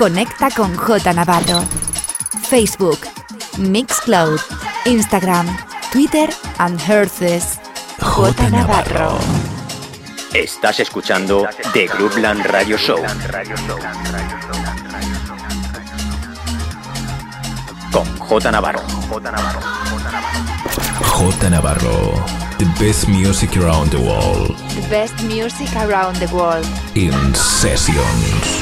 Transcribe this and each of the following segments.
Conecta con J Navarro. Facebook, Mixcloud, Instagram, Twitter and Herces. J Navarro. Estás escuchando The Groupland Radio Show. Con J Navarro. J Navarro. J Navarro. The best music around the world. The best music around the world. In sessions.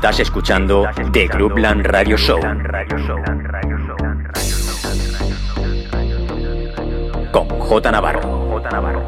Estás escuchando The Groupland Radio Show. Con J Navarro. J Navarro.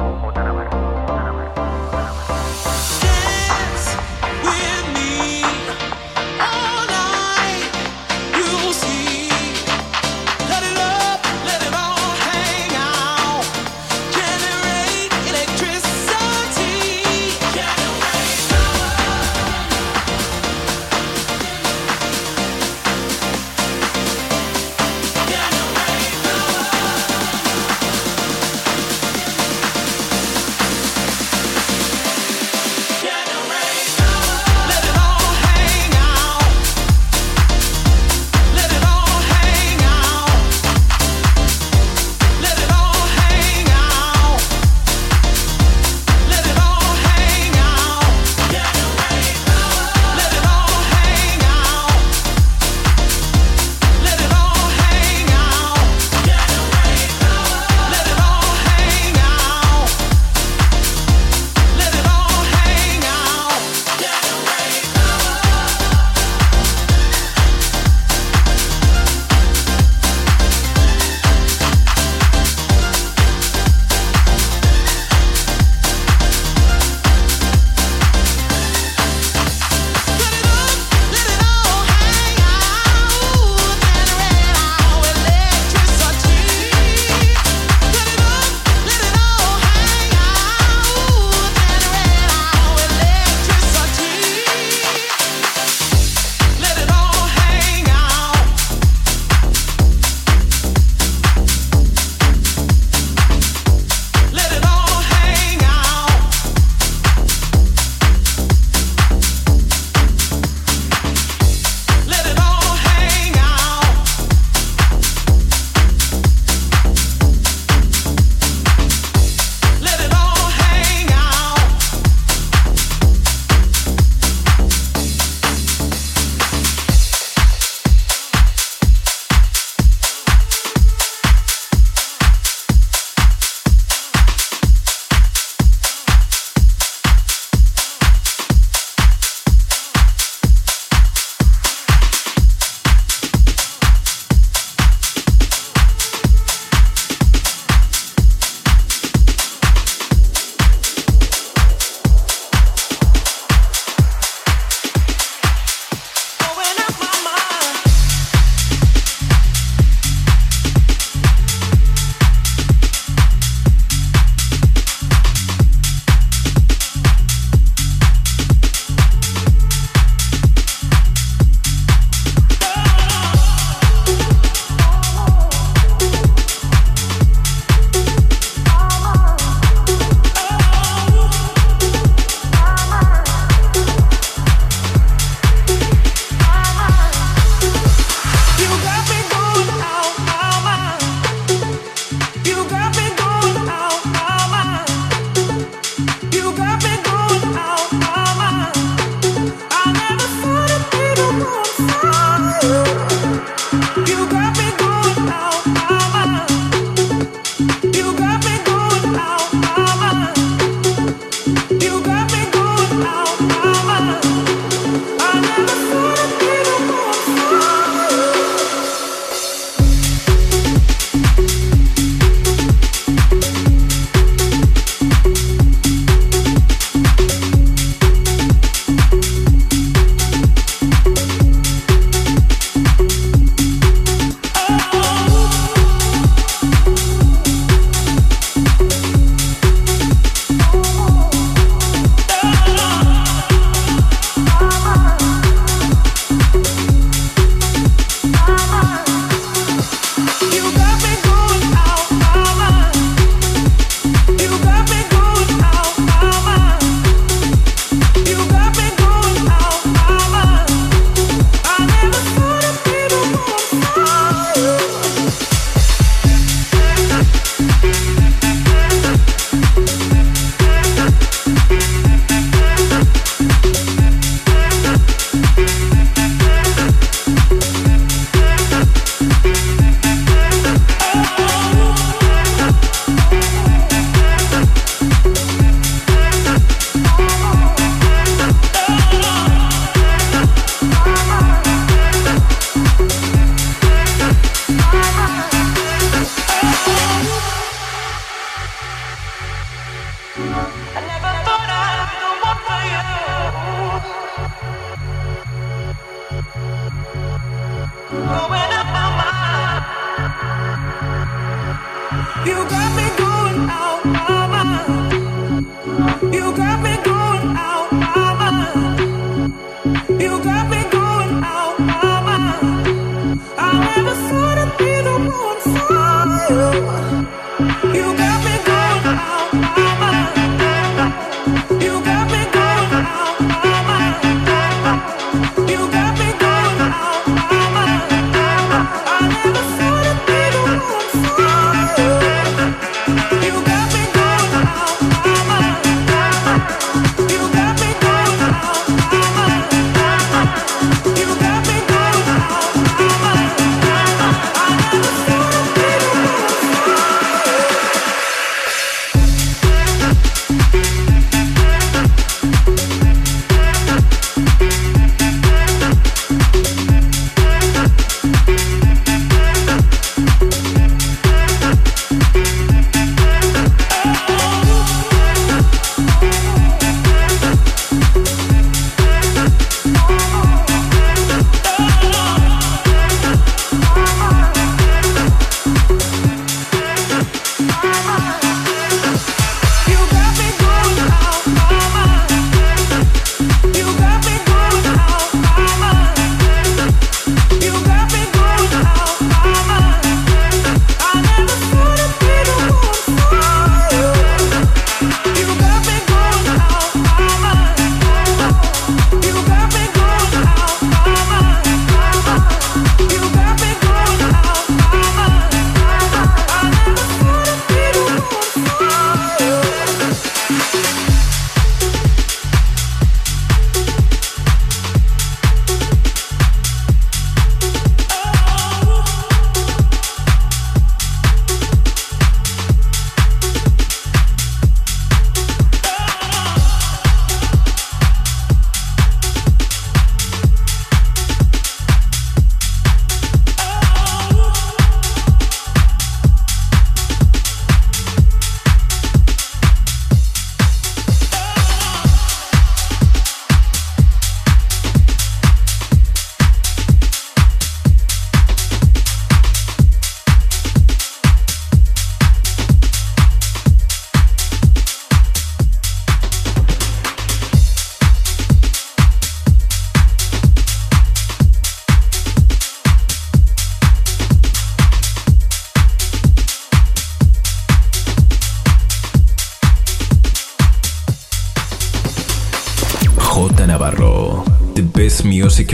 love.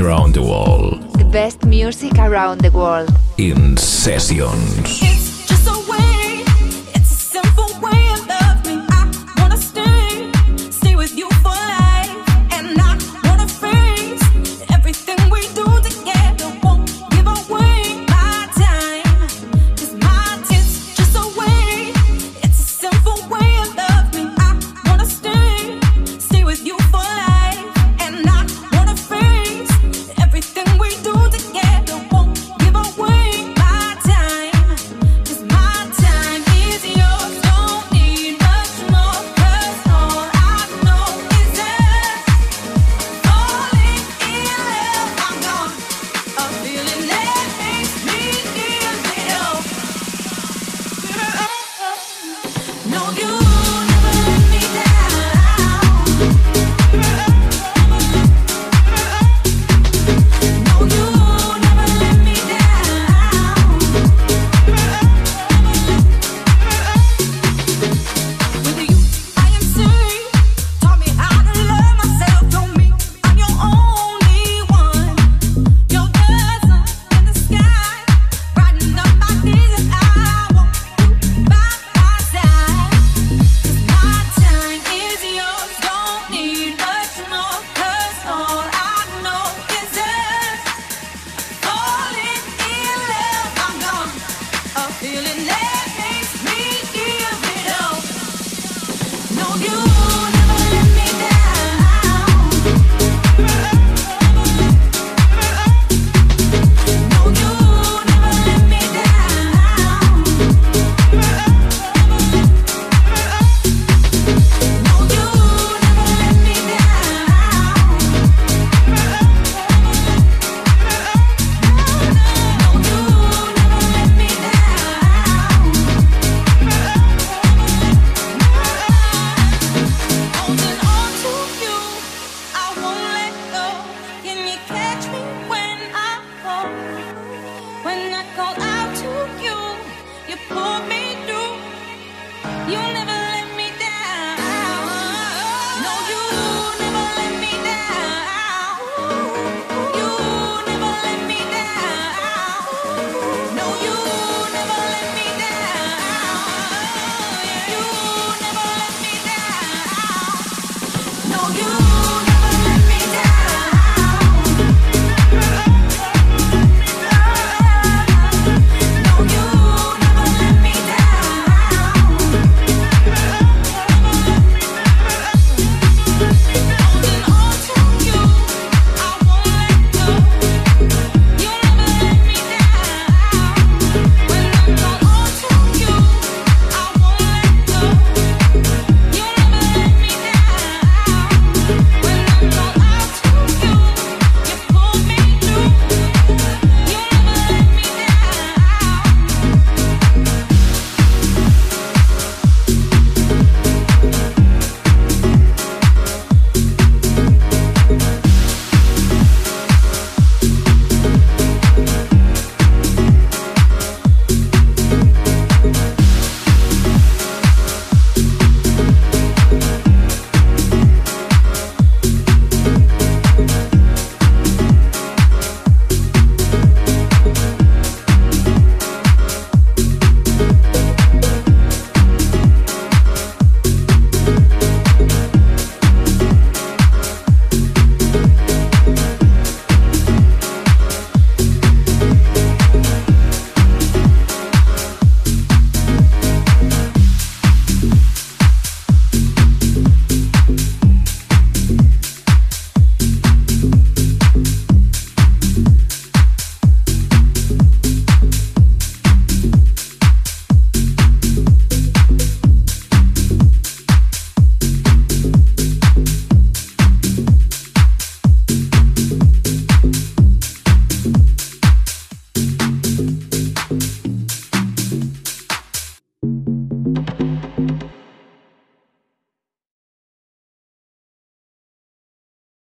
Around the world. The best music around the world. In sessions.